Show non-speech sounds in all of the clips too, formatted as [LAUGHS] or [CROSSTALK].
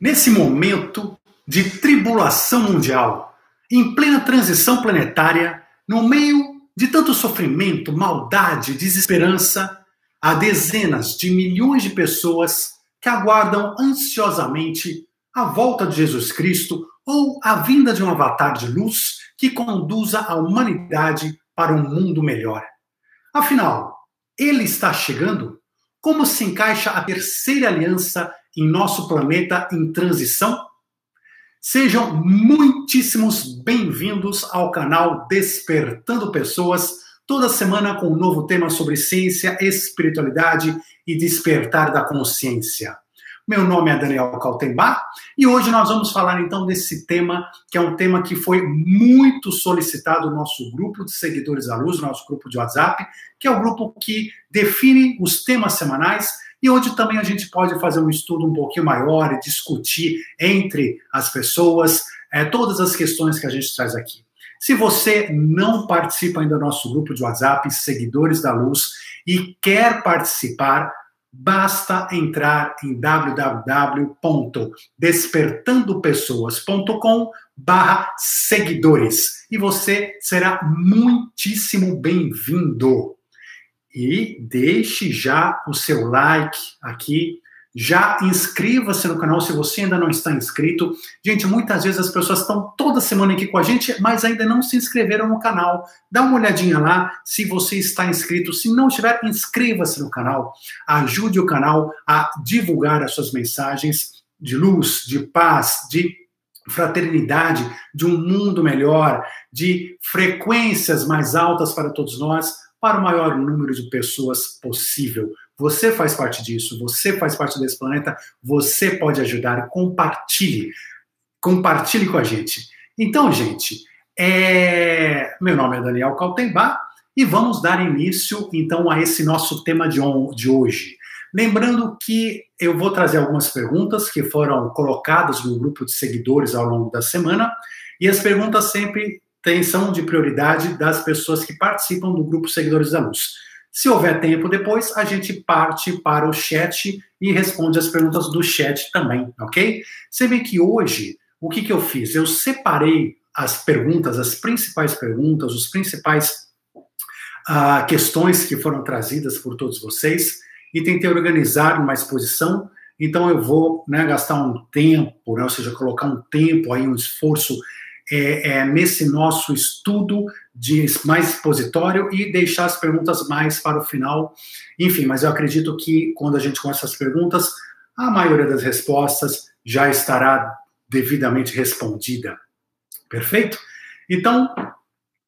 Nesse momento de tribulação mundial, em plena transição planetária, no meio de tanto sofrimento, maldade, desesperança, há dezenas de milhões de pessoas que aguardam ansiosamente a volta de Jesus Cristo ou a vinda de um avatar de luz que conduza a humanidade para um mundo melhor. Afinal, ele está chegando? Como se encaixa a terceira aliança em nosso planeta em transição? Sejam muitíssimos bem-vindos ao canal Despertando Pessoas, toda semana com um novo tema sobre ciência, espiritualidade e despertar da consciência. Meu nome é Daniel Kaltenbach e hoje nós vamos falar então desse tema, que é um tema que foi muito solicitado no nosso grupo de seguidores da luz, nosso grupo de WhatsApp, que é o grupo que define os temas semanais e onde também a gente pode fazer um estudo um pouquinho maior e discutir entre as pessoas é, todas as questões que a gente traz aqui. Se você não participa ainda do nosso grupo de WhatsApp, Seguidores da Luz, e quer participar, basta entrar em www.despertandopessoas.com barra seguidores e você será muitíssimo bem-vindo. E deixe já o seu like aqui já inscreva-se no canal se você ainda não está inscrito. Gente, muitas vezes as pessoas estão toda semana aqui com a gente, mas ainda não se inscreveram no canal. Dá uma olhadinha lá se você está inscrito. Se não estiver, inscreva-se no canal. Ajude o canal a divulgar as suas mensagens de luz, de paz, de fraternidade, de um mundo melhor, de frequências mais altas para todos nós, para o maior número de pessoas possível. Você faz parte disso, você faz parte desse planeta, você pode ajudar, compartilhe. Compartilhe com a gente. Então, gente, é... meu nome é Daniel Kaltenbach e vamos dar início, então, a esse nosso tema de, on... de hoje. Lembrando que eu vou trazer algumas perguntas que foram colocadas no grupo de seguidores ao longo da semana, e as perguntas sempre são de prioridade das pessoas que participam do grupo Seguidores da Luz. Se houver tempo depois, a gente parte para o chat e responde as perguntas do chat também, ok? Você vê que hoje, o que, que eu fiz? Eu separei as perguntas, as principais perguntas, os principais uh, questões que foram trazidas por todos vocês e tentei organizar uma exposição. Então eu vou né, gastar um tempo, né, ou seja, colocar um tempo aí, um esforço é, é, nesse nosso estudo de mais expositório e deixar as perguntas mais para o final. Enfim, mas eu acredito que quando a gente começa as perguntas, a maioria das respostas já estará devidamente respondida. Perfeito? Então,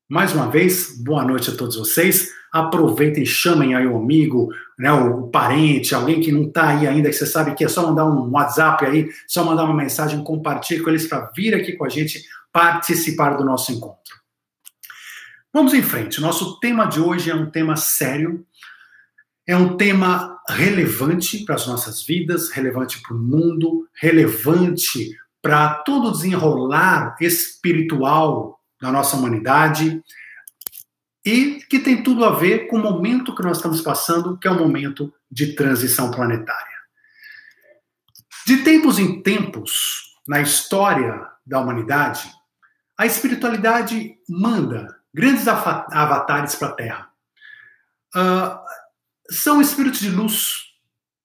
mais uma vez, boa noite a todos vocês. Aproveitem, chamem aí o amigo, né, o, parente, alguém que não está aí ainda, que você sabe que é só mandar um WhatsApp aí, só mandar uma mensagem, compartilhe com eles para vir aqui com a gente participar do nosso encontro. Vamos em frente. Nosso tema de hoje é um tema sério, é um tema relevante para as nossas vidas, relevante para o mundo, relevante para todo o desenrolar espiritual da nossa humanidade e que tem tudo a ver com o momento que nós estamos passando, que é o momento de transição planetária. De tempos em tempos, na história da humanidade, a espiritualidade manda grandes avatares para a Terra. Uh, são espíritos de luz,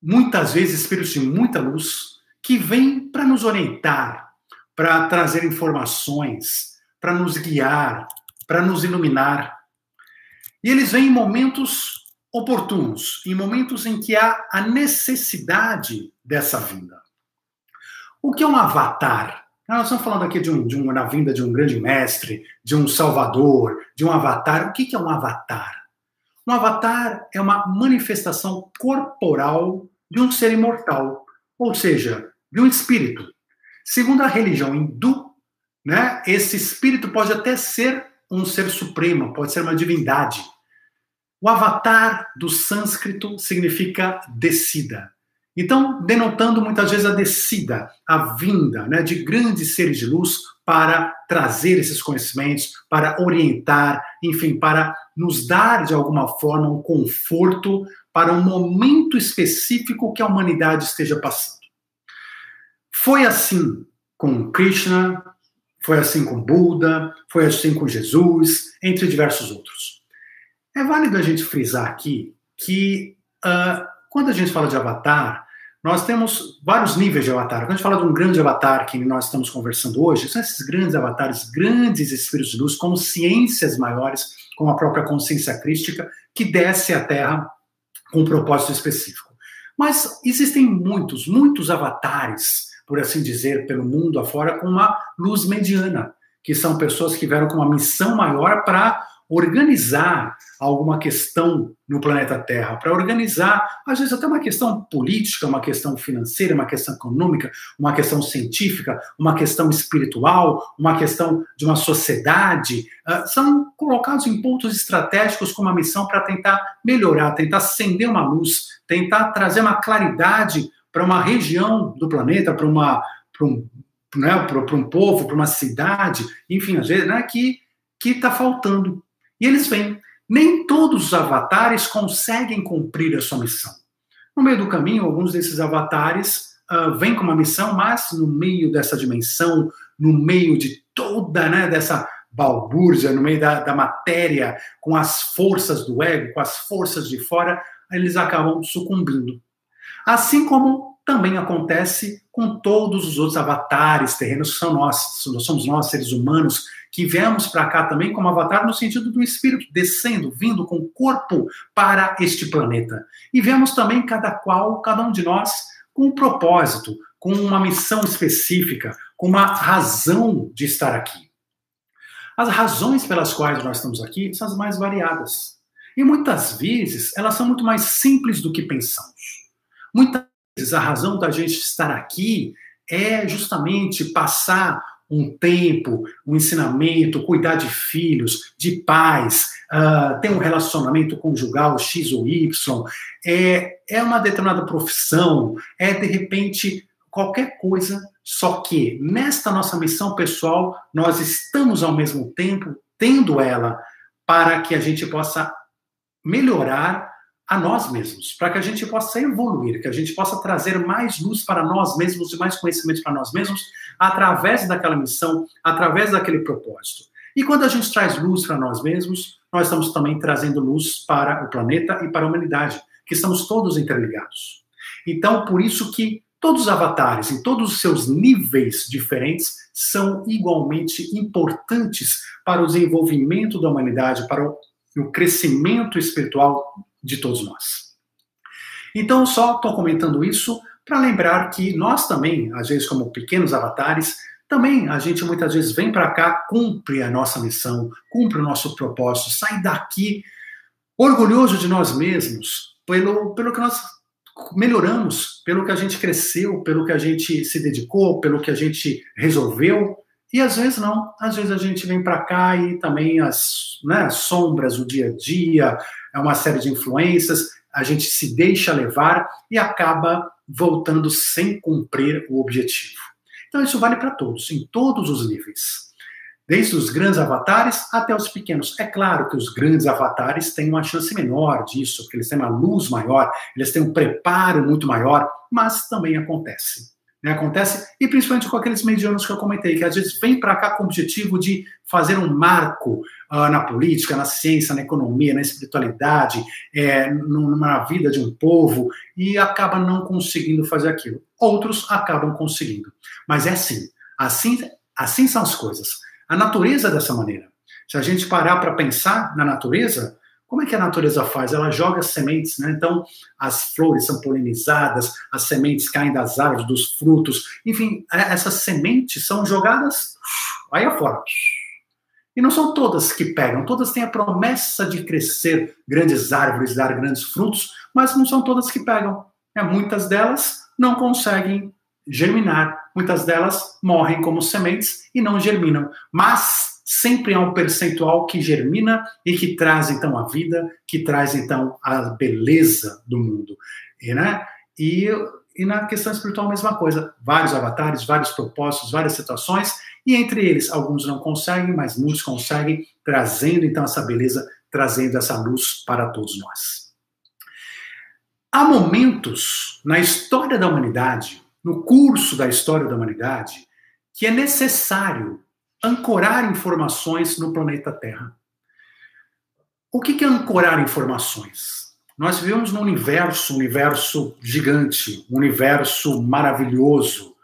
muitas vezes espíritos de muita luz, que vêm para nos orientar, para trazer informações, para nos guiar, para nos iluminar. E eles vêm em momentos oportunos, em momentos em que há a necessidade dessa vinda. O que é um avatar? Nós estamos falando aqui de, um, de uma vinda de um grande mestre, de um salvador, de um avatar. O que é um avatar? Um avatar é uma manifestação corporal de um ser imortal, ou seja, de um espírito. Segundo a religião hindu, né, esse espírito pode até ser um ser supremo, pode ser uma divindade. O avatar do sânscrito significa descida. Então, denotando muitas vezes a descida, a vinda né, de grandes seres de luz para trazer esses conhecimentos, para orientar, enfim, para nos dar de alguma forma um conforto para um momento específico que a humanidade esteja passando. Foi assim com Krishna, foi assim com Buda, foi assim com Jesus, entre diversos outros. É válido a gente frisar aqui que uh, quando a gente fala de avatar, nós temos vários níveis de avatar. Quando a gente fala de um grande avatar que nós estamos conversando hoje, são esses grandes avatares, grandes espíritos de luz, como ciências maiores, como a própria consciência crística, que desce à Terra com um propósito específico. Mas existem muitos, muitos avatares por assim dizer, pelo mundo afora com uma luz mediana, que são pessoas que vieram com uma missão maior para organizar alguma questão no planeta Terra, para organizar, às vezes até uma questão política, uma questão financeira, uma questão econômica, uma questão científica, uma questão espiritual, uma questão de uma sociedade, uh, são colocados em pontos estratégicos com uma missão para tentar melhorar, tentar acender uma luz, tentar trazer uma claridade para uma região do planeta, para uma para um, né, para um povo, para uma cidade, enfim, às vezes, né, que está faltando. E eles vêm. Nem todos os avatares conseguem cumprir a sua missão. No meio do caminho, alguns desses avatares uh, vêm com uma missão, mas no meio dessa dimensão, no meio de toda né, dessa balbúrdia, no meio da, da matéria, com as forças do ego, com as forças de fora, eles acabam sucumbindo. Assim como também acontece com todos os outros avatares terrenos que são nós, somos nós, seres humanos, que viemos para cá também como avatar no sentido do espírito, descendo, vindo com corpo para este planeta. E vemos também cada qual, cada um de nós, com um propósito, com uma missão específica, com uma razão de estar aqui. As razões pelas quais nós estamos aqui são as mais variadas. E muitas vezes elas são muito mais simples do que pensamos. Muitas vezes a razão da gente estar aqui é justamente passar um tempo, um ensinamento, cuidar de filhos, de pais, uh, ter um relacionamento conjugal X ou Y, é, é uma determinada profissão, é de repente qualquer coisa, só que nesta nossa missão pessoal, nós estamos ao mesmo tempo tendo ela para que a gente possa melhorar a nós mesmos, para que a gente possa evoluir, que a gente possa trazer mais luz para nós mesmos e mais conhecimento para nós mesmos através daquela missão, através daquele propósito. E quando a gente traz luz para nós mesmos, nós estamos também trazendo luz para o planeta e para a humanidade, que estamos todos interligados. Então, por isso que todos os avatares, em todos os seus níveis diferentes, são igualmente importantes para o desenvolvimento da humanidade, para o crescimento espiritual de todos nós. Então, só estou comentando isso para lembrar que nós também, às vezes, como pequenos avatares, também a gente muitas vezes vem para cá, cumpre a nossa missão, cumpre o nosso propósito, sai daqui orgulhoso de nós mesmos, pelo, pelo que nós melhoramos, pelo que a gente cresceu, pelo que a gente se dedicou, pelo que a gente resolveu. E às vezes não, às vezes a gente vem para cá e também as, né, as sombras, o dia a dia, é uma série de influências, a gente se deixa levar e acaba voltando sem cumprir o objetivo. Então isso vale para todos, em todos os níveis. Desde os grandes avatares até os pequenos. É claro que os grandes avatares têm uma chance menor disso, porque eles têm uma luz maior, eles têm um preparo muito maior, mas também acontece. Né, acontece, e principalmente com aqueles medianos que eu comentei, que às vezes vem para cá com o objetivo de fazer um marco uh, na política, na ciência, na economia, na espiritualidade, é, na vida de um povo, e acaba não conseguindo fazer aquilo. Outros acabam conseguindo. Mas é assim, assim, assim são as coisas. A natureza é dessa maneira. Se a gente parar para pensar na natureza, como é que a natureza faz? Ela joga sementes, né? Então, as flores são polinizadas, as sementes caem das árvores, dos frutos, enfim, é, essas sementes são jogadas aí afora. E não são todas que pegam, todas têm a promessa de crescer grandes árvores, dar grandes frutos, mas não são todas que pegam. É, muitas delas não conseguem germinar, muitas delas morrem como sementes e não germinam. Mas sempre há um percentual que germina e que traz então a vida, que traz então a beleza do mundo, e, né? E, e na questão espiritual a mesma coisa, vários avatares, vários propósitos, várias situações, e entre eles alguns não conseguem, mas muitos conseguem, trazendo então essa beleza, trazendo essa luz para todos nós. Há momentos na história da humanidade no curso da história da humanidade que é necessário ancorar informações no planeta Terra. O que é ancorar informações? Nós vivemos num universo, um universo gigante, um universo maravilhoso,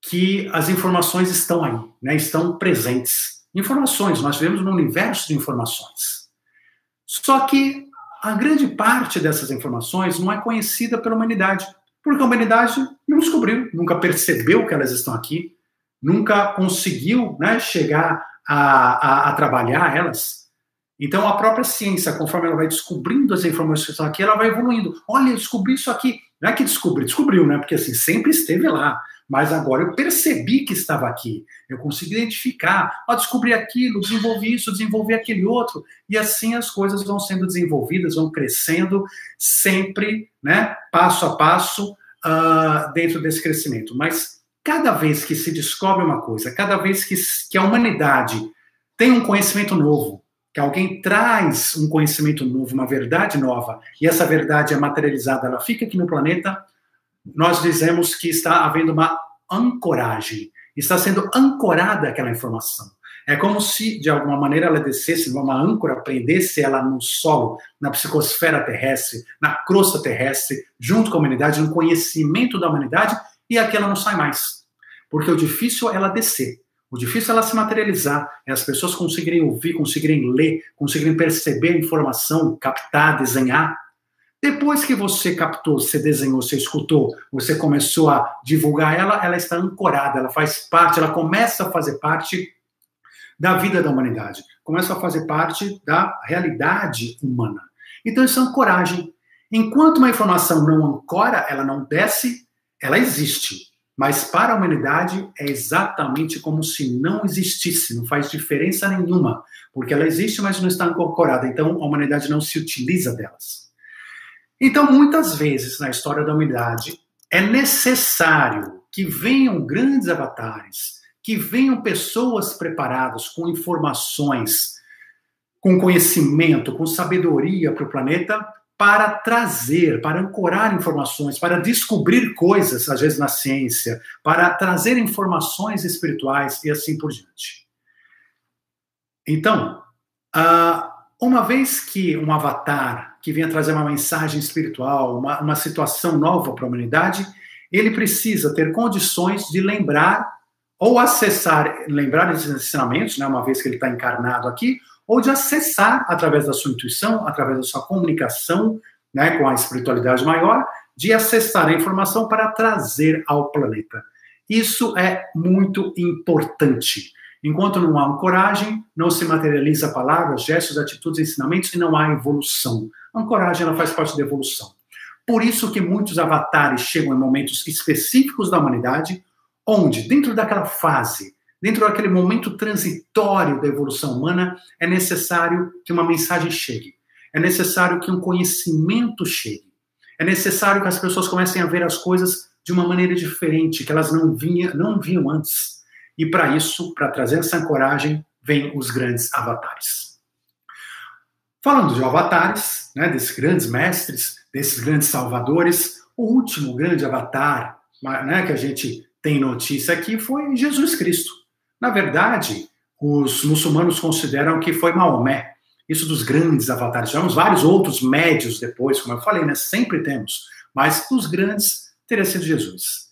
que as informações estão aí, né? estão presentes. Informações, nós vivemos num universo de informações. Só que a grande parte dessas informações não é conhecida pela humanidade, porque a humanidade não descobriu, nunca percebeu que elas estão aqui, nunca conseguiu né, chegar a, a, a, trabalhar elas. Então, a própria ciência, conforme ela vai descobrindo as informações que estão aqui, ela vai evoluindo. Olha, eu descobri isso aqui. Não é que descobri, descobriu, né? Porque assim, sempre esteve lá. Mas agora eu percebi que estava aqui. Eu consegui identificar. Ó, descobri aquilo, desenvolvi isso, desenvolvi aquele outro. E assim as coisas vão sendo desenvolvidas, vão crescendo, sempre, né? Passo a passo, uh, dentro desse crescimento. Mas cada vez que se descobre uma coisa, cada vez que, que a humanidade tem um conhecimento novo, que alguém traz um conhecimento novo, uma verdade nova, e essa verdade é materializada, ela fica aqui no planeta, nós dizemos que está havendo uma ancoragem, está sendo ancorada aquela informação. É como se, de alguma maneira, ela descesse uma âncora, prendesse ela no solo, na psicosfera terrestre, na crosta terrestre, junto com a humanidade, no conhecimento da humanidade, e aqui ela não sai mais. Porque o difícil é ela descer. O difícil é ela se materializar, é as pessoas conseguirem ouvir, conseguirem ler, conseguirem perceber a informação, captar, desenhar. Depois que você captou, você desenhou, você escutou, você começou a divulgar ela, ela está ancorada, ela faz parte, ela começa a fazer parte da vida da humanidade, começa a fazer parte da realidade humana. Então isso é ancoragem. Enquanto uma informação não ancora, ela não desce, ela existe. Mas para a humanidade é exatamente como se não existisse, não faz diferença nenhuma, porque ela existe, mas não está incorporada. Então a humanidade não se utiliza delas. Então, muitas vezes na história da humanidade é necessário que venham grandes avatares, que venham pessoas preparadas com informações, com conhecimento, com sabedoria para o planeta, para trazer, para ancorar informações, para descobrir coisas, às vezes na ciência, para trazer informações espirituais e assim por diante. Então, uma vez que um avatar que venha trazer uma mensagem espiritual, uma, uma situação nova para a humanidade, ele precisa ter condições de lembrar ou acessar, lembrar esses ensinamentos, né, uma vez que ele está encarnado aqui, ou de acessar através da sua intuição, através da sua comunicação né, com a espiritualidade maior, de acessar a informação para trazer ao planeta. Isso é muito importante. Enquanto não há ancoragem, não se materializa palavras, gestos, atitudes, ensinamentos e não há evolução. A ancoragem ela faz parte da evolução. Por isso que muitos avatares chegam em momentos específicos da humanidade, onde, dentro daquela fase dentro daquele momento transitório da evolução humana, é necessário que uma mensagem chegue. É necessário que um conhecimento chegue. É necessário que as pessoas comecem a ver as coisas de uma maneira diferente, que elas não, vinha, não viam antes. E para isso, para trazer essa ancoragem, vêm os grandes avatares. Falando de avatares, né, desses grandes mestres, desses grandes salvadores, o último grande avatar né, que a gente tem notícia aqui foi Jesus Cristo. Na verdade, os muçulmanos consideram que foi Maomé, isso dos grandes avatares. Tivemos vários outros médios depois, como eu falei, né? Sempre temos, mas dos grandes teria sido Jesus.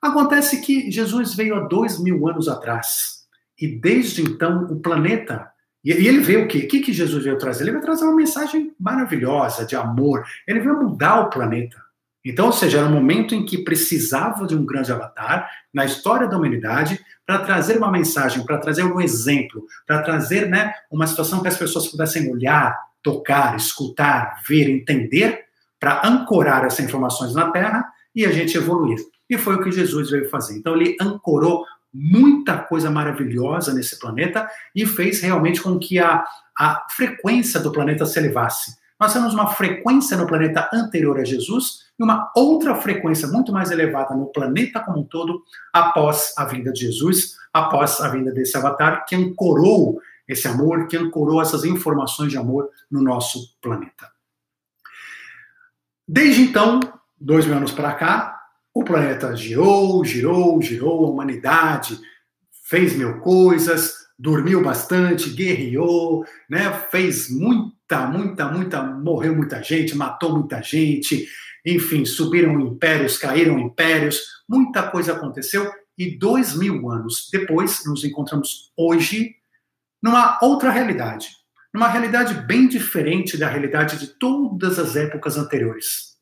Acontece que Jesus veio há dois mil anos atrás e desde então o planeta e ele veio o quê? O que Jesus veio trazer? Ele veio trazer uma mensagem maravilhosa de amor. Ele veio mudar o planeta. Então, ou seja, era um momento em que precisava de um grande avatar na história da humanidade para trazer uma mensagem, para trazer um exemplo, para trazer né, uma situação que as pessoas pudessem olhar, tocar, escutar, ver, entender, para ancorar essas informações na Terra e a gente evoluir. E foi o que Jesus veio fazer. Então, ele ancorou muita coisa maravilhosa nesse planeta e fez realmente com que a, a frequência do planeta se elevasse. Nós temos uma frequência no planeta anterior a Jesus uma outra frequência muito mais elevada no planeta como um todo após a vinda de Jesus, após a vinda desse avatar que ancorou esse amor, que ancorou essas informações de amor no nosso planeta. Desde então, dois mil anos para cá, o planeta girou, girou, girou, a humanidade fez mil coisas, dormiu bastante, guerreou, né? Fez muita, muita, muita, morreu muita gente, matou muita gente, enfim, subiram impérios, caíram impérios, muita coisa aconteceu e dois mil anos depois nos encontramos hoje numa outra realidade, numa realidade bem diferente da realidade de todas as épocas anteriores.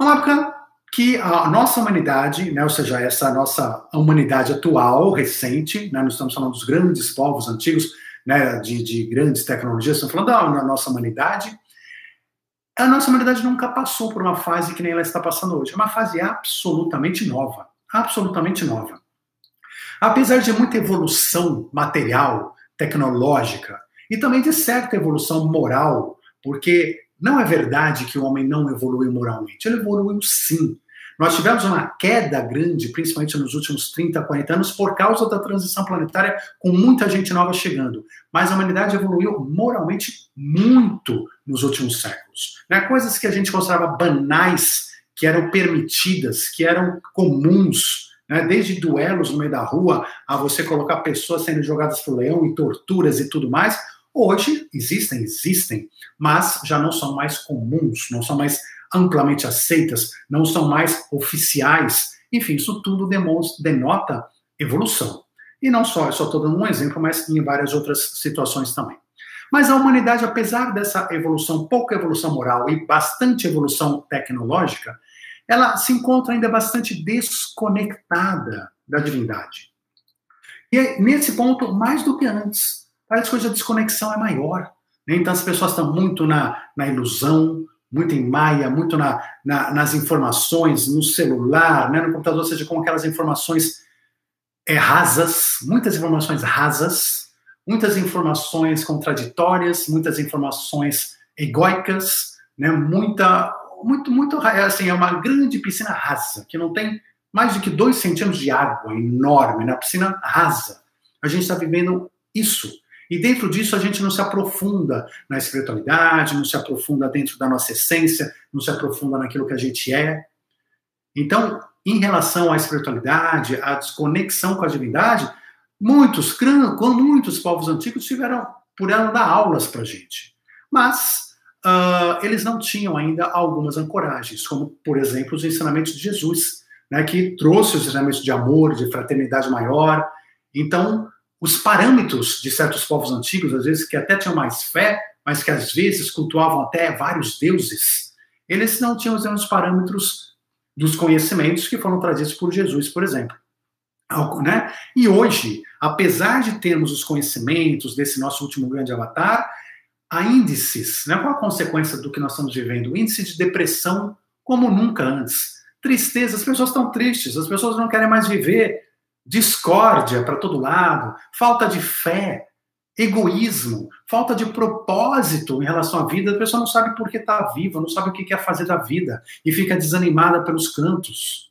Uma época que a nossa humanidade, né, ou seja, essa nossa humanidade atual, recente, né, nós estamos falando dos grandes povos antigos, né, de, de grandes tecnologias, estamos falando da, nossa humanidade, a nossa humanidade nunca passou por uma fase que nem ela está passando hoje. É uma fase absolutamente nova. Absolutamente nova. Apesar de muita evolução material, tecnológica, e também de certa evolução moral, porque não é verdade que o homem não evoluiu moralmente. Ele evoluiu sim. Nós tivemos uma queda grande, principalmente nos últimos 30, 40 anos, por causa da transição planetária, com muita gente nova chegando. Mas a humanidade evoluiu moralmente muito nos últimos séculos. Né? Coisas que a gente considerava banais, que eram permitidas, que eram comuns, né? desde duelos no meio da rua, a você colocar pessoas sendo jogadas o leão e torturas e tudo mais, Hoje existem, existem, mas já não são mais comuns, não são mais amplamente aceitas, não são mais oficiais. Enfim, isso tudo denota evolução. E não só, eu só estou dando um exemplo, mas em várias outras situações também. Mas a humanidade, apesar dessa evolução, pouca evolução moral e bastante evolução tecnológica, ela se encontra ainda bastante desconectada da divindade. E nesse ponto, mais do que antes, Parece que a desconexão é maior. Né? Então as pessoas estão muito na, na ilusão, muito em maia, muito na, na, nas informações, no celular, né? no computador, ou seja, com aquelas informações é, rasas, muitas informações rasas, muitas informações contraditórias, muitas informações egóicas, né? muita, muito, muito, assim, é uma grande piscina rasa, que não tem mais do que dois centímetros de água, enorme, na piscina rasa. A gente está vivendo isso. E dentro disso a gente não se aprofunda na espiritualidade, não se aprofunda dentro da nossa essência, não se aprofunda naquilo que a gente é. Então, em relação à espiritualidade, à desconexão com a divindade, muitos, muitos povos antigos tiveram por ela dar aulas para a gente. Mas uh, eles não tinham ainda algumas ancoragens, como, por exemplo, os ensinamentos de Jesus, né, que trouxe os ensinamentos de amor, de fraternidade maior. Então, os parâmetros de certos povos antigos, às vezes que até tinham mais fé, mas que às vezes cultuavam até vários deuses, eles não tinham os mesmos parâmetros dos conhecimentos que foram trazidos por Jesus, por exemplo. Né? E hoje, apesar de termos os conhecimentos desse nosso último grande avatar, há índices, né? qual a consequência do que nós estamos vivendo? O índice de depressão como nunca antes. Tristeza, as pessoas estão tristes, as pessoas não querem mais viver, discórdia para todo lado, falta de fé, egoísmo, falta de propósito em relação à vida. A pessoa não sabe por que está viva, não sabe o que quer fazer da vida e fica desanimada pelos cantos.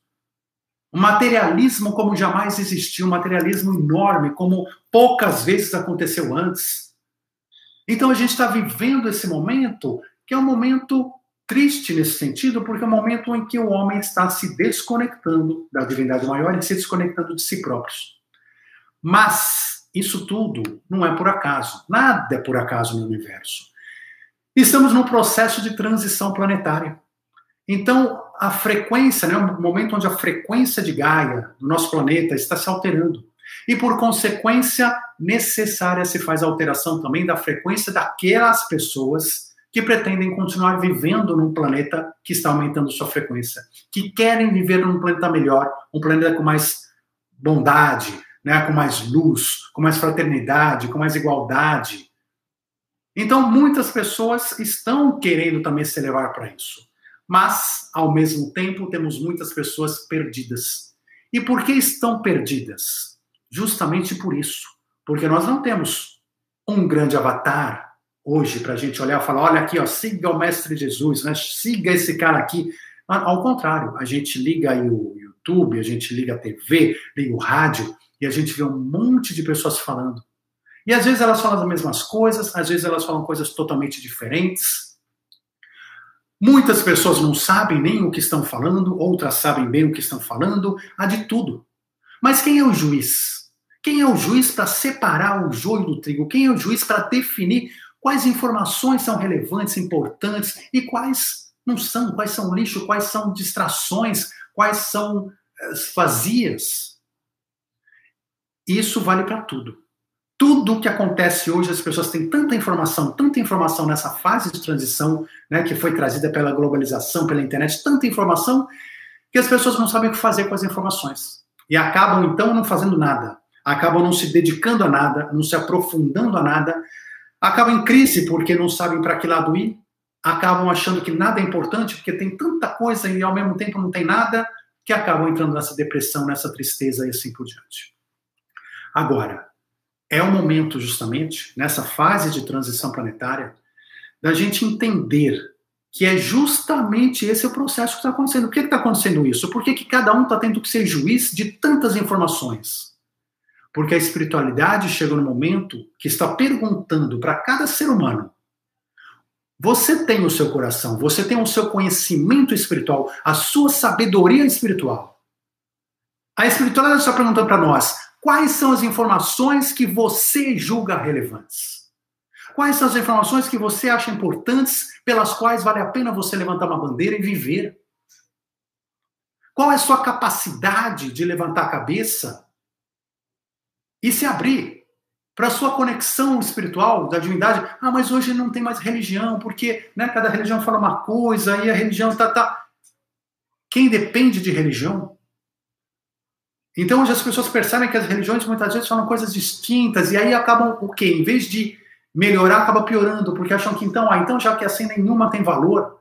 Um materialismo como jamais existiu, um materialismo enorme, como poucas vezes aconteceu antes. Então a gente está vivendo esse momento que é um momento triste nesse sentido, porque é o momento em que o homem está se desconectando da divindade maior e se desconectando de si próprios. Mas isso tudo não é por acaso. Nada é por acaso no universo. Estamos num processo de transição planetária. Então, a frequência, né, o momento onde a frequência de Gaia, do nosso planeta, está se alterando. E, por consequência, necessária se faz a alteração também da frequência daquelas pessoas que pretendem continuar vivendo num planeta que está aumentando sua frequência, que querem viver num planeta melhor, um planeta com mais bondade, né, com mais luz, com mais fraternidade, com mais igualdade. Então, muitas pessoas estão querendo também se elevar para isso. Mas, ao mesmo tempo, temos muitas pessoas perdidas. E por que estão perdidas? Justamente por isso. Porque nós não temos um grande avatar hoje para a gente olhar e falar: olha aqui, ó, siga o Mestre Jesus, né? siga esse cara aqui. Ao contrário, a gente liga aí o YouTube, a gente liga a TV, liga o rádio e a gente vê um monte de pessoas falando. E às vezes elas falam as mesmas coisas, às vezes elas falam coisas totalmente diferentes. Muitas pessoas não sabem nem o que estão falando, outras sabem bem o que estão falando, há de tudo. Mas quem é o juiz? Quem é o juiz para separar o joio do trigo? Quem é o juiz para definir quais informações são relevantes, importantes e quais não são? Quais são lixo? Quais são distrações? Quais são eh, vazias? Isso vale para tudo. Tudo o que acontece hoje, as pessoas têm tanta informação, tanta informação nessa fase de transição, né, que foi trazida pela globalização, pela internet, tanta informação, que as pessoas não sabem o que fazer com as informações. E acabam, então, não fazendo nada. Acabam não se dedicando a nada, não se aprofundando a nada. Acabam em crise porque não sabem para que lado ir. Acabam achando que nada é importante porque tem tanta coisa e ao mesmo tempo não tem nada, que acabam entrando nessa depressão, nessa tristeza e assim por diante. Agora, é o momento, justamente, nessa fase de transição planetária, da gente entender que é justamente esse o processo que está acontecendo. Por que está acontecendo isso? Por que, que cada um está tendo que ser juiz de tantas informações? Porque a espiritualidade chega no momento que está perguntando para cada ser humano: você tem o seu coração, você tem o seu conhecimento espiritual, a sua sabedoria espiritual. A espiritualidade está perguntando para nós: Quais são as informações que você julga relevantes? Quais são as informações que você acha importantes, pelas quais vale a pena você levantar uma bandeira e viver? Qual é a sua capacidade de levantar a cabeça e se abrir para a sua conexão espiritual da divindade? Ah, mas hoje não tem mais religião, porque né, cada religião fala uma coisa e a religião está. Tá... Quem depende de religião então as pessoas percebem que as religiões muitas vezes falam coisas distintas e aí acabam o quê? Em vez de melhorar, acaba piorando, porque acham que então, ah, então já que assim nenhuma tem valor.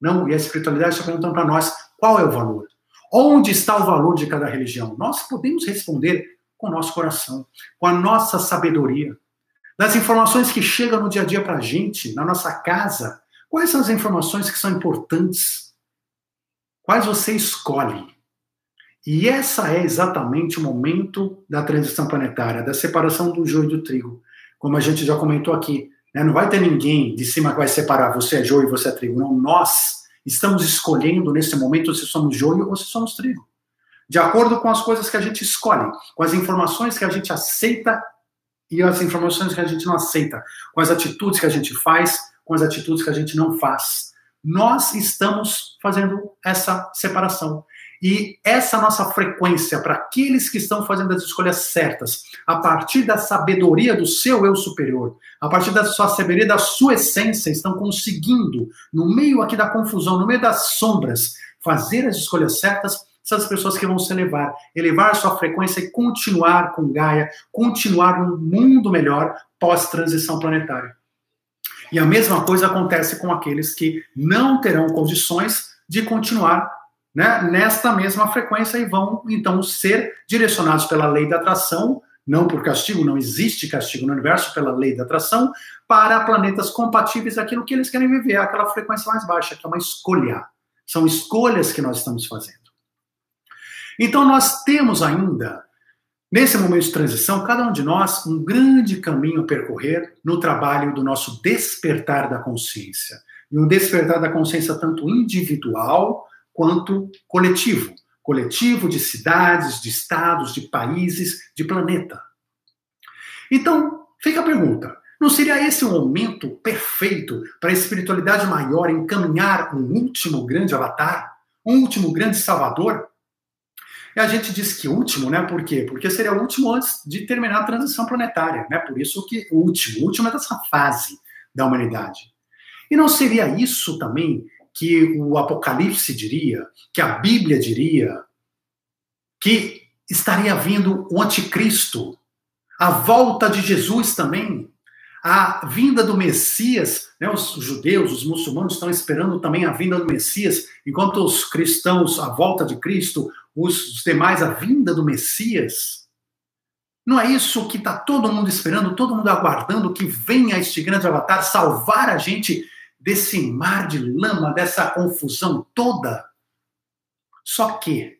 Não, e a espiritualidade está perguntando para nós qual é o valor. Onde está o valor de cada religião? Nós podemos responder com o nosso coração, com a nossa sabedoria, das informações que chegam no dia a dia para a gente, na nossa casa. Quais são as informações que são importantes? Quais você escolhe? E essa é exatamente o momento da transição planetária, da separação do joio do trigo. Como a gente já comentou aqui, né? não vai ter ninguém de cima que vai separar você é joio e você é trigo. Não, nós estamos escolhendo nesse momento se somos joio ou se somos trigo. De acordo com as coisas que a gente escolhe, com as informações que a gente aceita e as informações que a gente não aceita, com as atitudes que a gente faz, com as atitudes que a gente não faz. Nós estamos fazendo essa separação. E essa nossa frequência para aqueles que estão fazendo as escolhas certas, a partir da sabedoria do seu eu superior, a partir da sua sabedoria da sua essência, estão conseguindo, no meio aqui da confusão, no meio das sombras, fazer as escolhas certas, são as pessoas que vão se elevar, elevar a sua frequência e continuar com Gaia, continuar num mundo melhor pós-transição planetária. E a mesma coisa acontece com aqueles que não terão condições de continuar né, nesta mesma frequência e vão então ser direcionados pela lei da atração, não por castigo, não existe castigo no universo, pela lei da atração, para planetas compatíveis daquilo que eles querem viver, aquela frequência mais baixa, que é uma escolha. São escolhas que nós estamos fazendo. Então nós temos ainda, nesse momento de transição, cada um de nós, um grande caminho a percorrer no trabalho do nosso despertar da consciência. E um despertar da consciência tanto individual, quanto coletivo coletivo de cidades, de estados, de países, de planeta. Então, fica a pergunta: não seria esse o momento perfeito para a espiritualidade maior encaminhar um último grande avatar, um último grande salvador? E a gente diz que último, né? Por quê? Porque seria o último antes de terminar a transição planetária, né? Por isso que o último, o último é dessa fase da humanidade. E não seria isso também que o Apocalipse diria, que a Bíblia diria, que estaria vindo o anticristo, a volta de Jesus também, a vinda do Messias, né, os judeus, os muçulmanos estão esperando também a vinda do Messias, enquanto os cristãos, a volta de Cristo, os demais, a vinda do Messias. Não é isso que está todo mundo esperando, todo mundo aguardando que venha este grande avatar salvar a gente desse mar de lama, dessa confusão toda. Só que,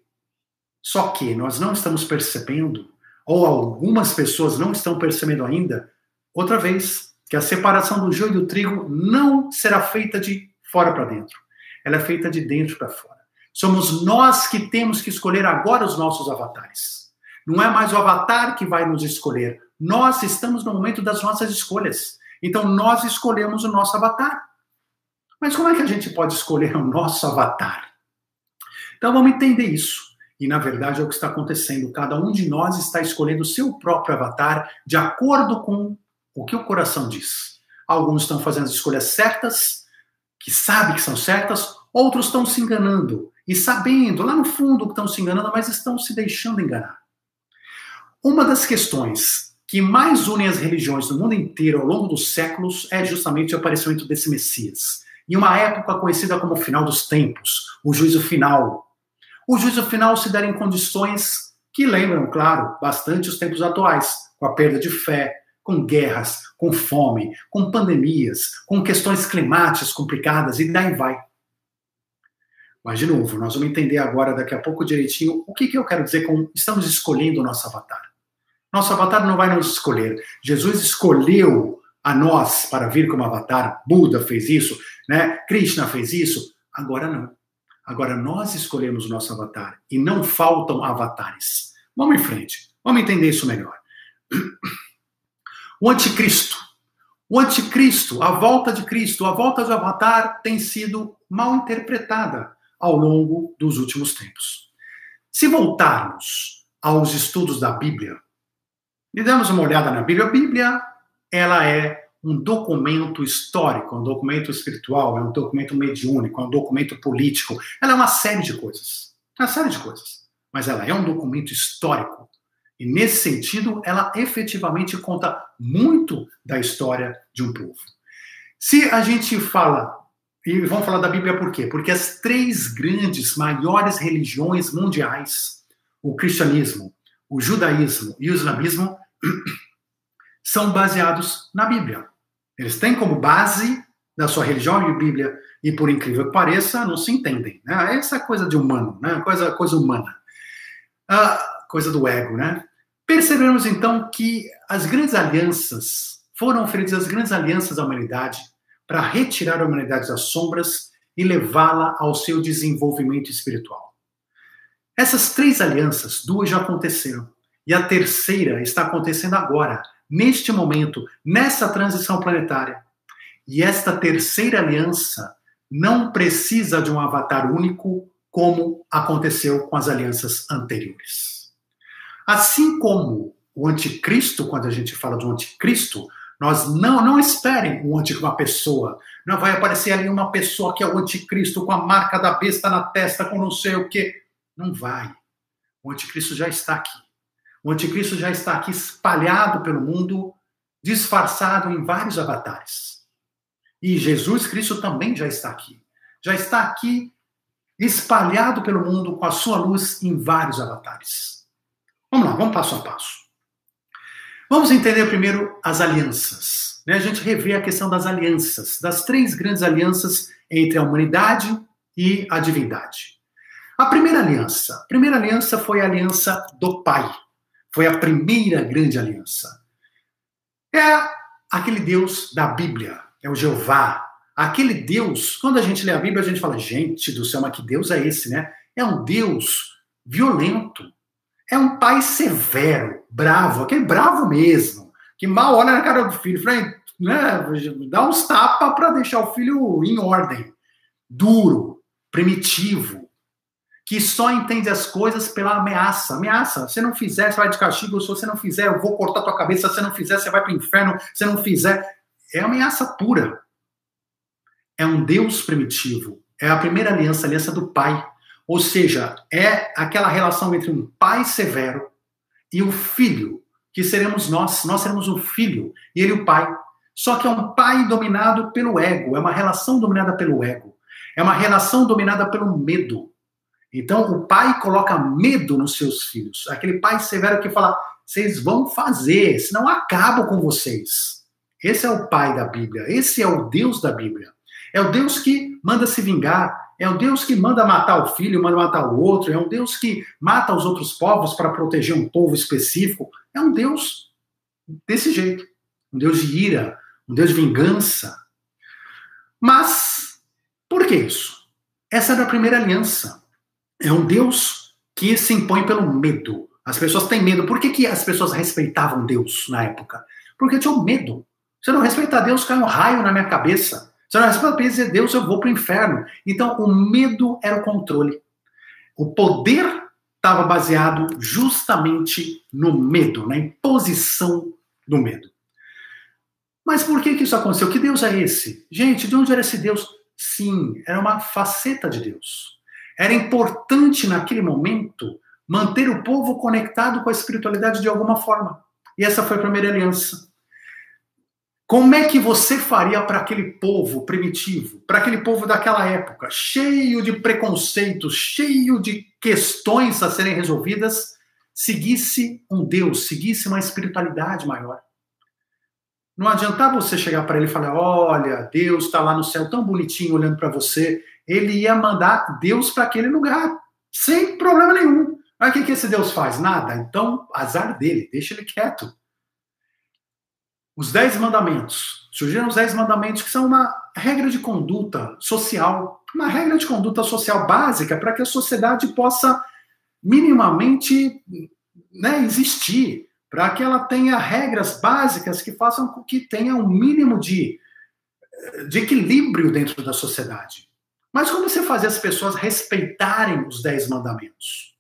só que nós não estamos percebendo, ou algumas pessoas não estão percebendo ainda, outra vez, que a separação do joio e do trigo não será feita de fora para dentro. ela é feita de dentro para fora. Somos nós que temos que escolher agora os nossos avatares. Não é mais o avatar que vai nos escolher. Nós estamos no momento das nossas escolhas. Então nós escolhemos o nosso avatar. Mas como é que a gente pode escolher o nosso avatar? Então vamos entender isso. E na verdade é o que está acontecendo. Cada um de nós está escolhendo o seu próprio avatar de acordo com o que o coração diz. Alguns estão fazendo as escolhas certas, que sabem que são certas, outros estão se enganando e sabendo lá no fundo que estão se enganando, mas estão se deixando enganar. Uma das questões que mais unem as religiões do mundo inteiro ao longo dos séculos é justamente o aparecimento desse Messias. Em uma época conhecida como o final dos tempos, o juízo final. O juízo final se dará em condições que lembram, claro, bastante os tempos atuais, com a perda de fé, com guerras, com fome, com pandemias, com questões climáticas complicadas e daí vai. Mas, de novo, nós vamos entender agora, daqui a pouco, direitinho, o que, que eu quero dizer com estamos escolhendo o nosso avatar. Nosso avatar não vai nos escolher. Jesus escolheu a nós para vir como avatar. Buda fez isso, né? Krishna fez isso. Agora não. Agora nós escolhemos o nosso avatar e não faltam avatares. Vamos em frente. Vamos entender isso melhor. O anticristo. O anticristo, a volta de Cristo, a volta do avatar tem sido mal interpretada ao longo dos últimos tempos. Se voltarmos aos estudos da Bíblia, e damos uma olhada na Bíblia, a Bíblia ela é um documento histórico, um documento espiritual, é um documento mediúnico, é um documento político, ela é uma série de coisas, uma série de coisas, mas ela é um documento histórico e nesse sentido, ela efetivamente conta muito da história de um povo. Se a gente fala, e vamos falar da Bíblia por quê? Porque as três grandes, maiores religiões mundiais, o cristianismo, o judaísmo e o islamismo, são baseados na Bíblia. Eles têm como base da sua religião e Bíblia, e por incrível que pareça, não se entendem. Né? Essa é coisa de humano, né? coisa, coisa humana. Uh, coisa do ego, né? Percebemos então que as grandes alianças foram oferecidas as grandes alianças à humanidade para retirar a humanidade das sombras e levá-la ao seu desenvolvimento espiritual. Essas três alianças, duas já aconteceram, e a terceira está acontecendo agora, neste momento, nessa transição planetária. E esta terceira aliança não precisa de um avatar único, como aconteceu com as alianças anteriores. Assim como o anticristo, quando a gente fala do anticristo, nós não, não esperem um anticristo, uma pessoa. Não vai aparecer ali uma pessoa que é o anticristo com a marca da besta na testa, com não sei o quê. Não vai. O anticristo já está aqui. O anticristo já está aqui espalhado pelo mundo, disfarçado em vários avatares. E Jesus Cristo também já está aqui. Já está aqui espalhado pelo mundo com a sua luz em vários avatares. Vamos lá, vamos passo a passo. Vamos entender primeiro as alianças. Né? A gente revê a questão das alianças, das três grandes alianças entre a humanidade e a divindade. A primeira aliança, a primeira aliança foi a aliança do Pai. Foi a primeira grande aliança. É aquele Deus da Bíblia, é o Jeová. Aquele Deus, quando a gente lê a Bíblia, a gente fala, gente do céu, mas que Deus é esse, né? É um Deus violento, é um pai severo, bravo, aquele bravo mesmo, que mal olha na cara do filho, né, dá uns tapas para deixar o filho em ordem. Duro, primitivo, que só entende as coisas pela ameaça. Ameaça, se não fizer, você vai de castigo, se você não fizer, eu vou cortar tua cabeça, se não fizer, você vai para o inferno, se não fizer. É ameaça pura. É um Deus primitivo. É a primeira aliança, a aliança do Pai. Ou seja, é aquela relação entre um pai severo e o filho, que seremos nós. Nós seremos o filho e ele o pai. Só que é um pai dominado pelo ego, é uma relação dominada pelo ego. É uma relação dominada pelo medo. Então, o pai coloca medo nos seus filhos. Aquele pai severo que fala: vocês vão fazer, senão acabo com vocês. Esse é o pai da Bíblia, esse é o Deus da Bíblia. É o Deus que manda se vingar, é um Deus que manda matar o filho, manda matar o outro. É um Deus que mata os outros povos para proteger um povo específico. É um Deus desse jeito. Um Deus de ira, um Deus de vingança. Mas, por que isso? Essa era a primeira aliança. É um Deus que se impõe pelo medo. As pessoas têm medo. Por que, que as pessoas respeitavam Deus na época? Porque tinham medo. Se eu não respeitar Deus, cai um raio na minha cabeça. Se eu não respeitar Deus, eu vou para o inferno. Então, o medo era o controle. O poder estava baseado justamente no medo, na imposição do medo. Mas por que, que isso aconteceu? Que Deus é esse? Gente, de onde era esse Deus? Sim, era uma faceta de Deus. Era importante naquele momento manter o povo conectado com a espiritualidade de alguma forma. E essa foi a primeira aliança. Como é que você faria para aquele povo primitivo, para aquele povo daquela época, cheio de preconceitos, cheio de questões a serem resolvidas, seguisse um Deus, seguisse uma espiritualidade maior? Não adiantava você chegar para ele e falar: olha, Deus está lá no céu tão bonitinho olhando para você. Ele ia mandar Deus para aquele lugar, sem problema nenhum. Mas o que, que esse Deus faz? Nada. Então, azar dele, deixa ele quieto. Os Dez Mandamentos. Surgiram os Dez Mandamentos, que são uma regra de conduta social, uma regra de conduta social básica para que a sociedade possa minimamente né, existir para que ela tenha regras básicas que façam com que tenha um mínimo de, de equilíbrio dentro da sociedade. Mas como você fazer as pessoas respeitarem os dez mandamentos?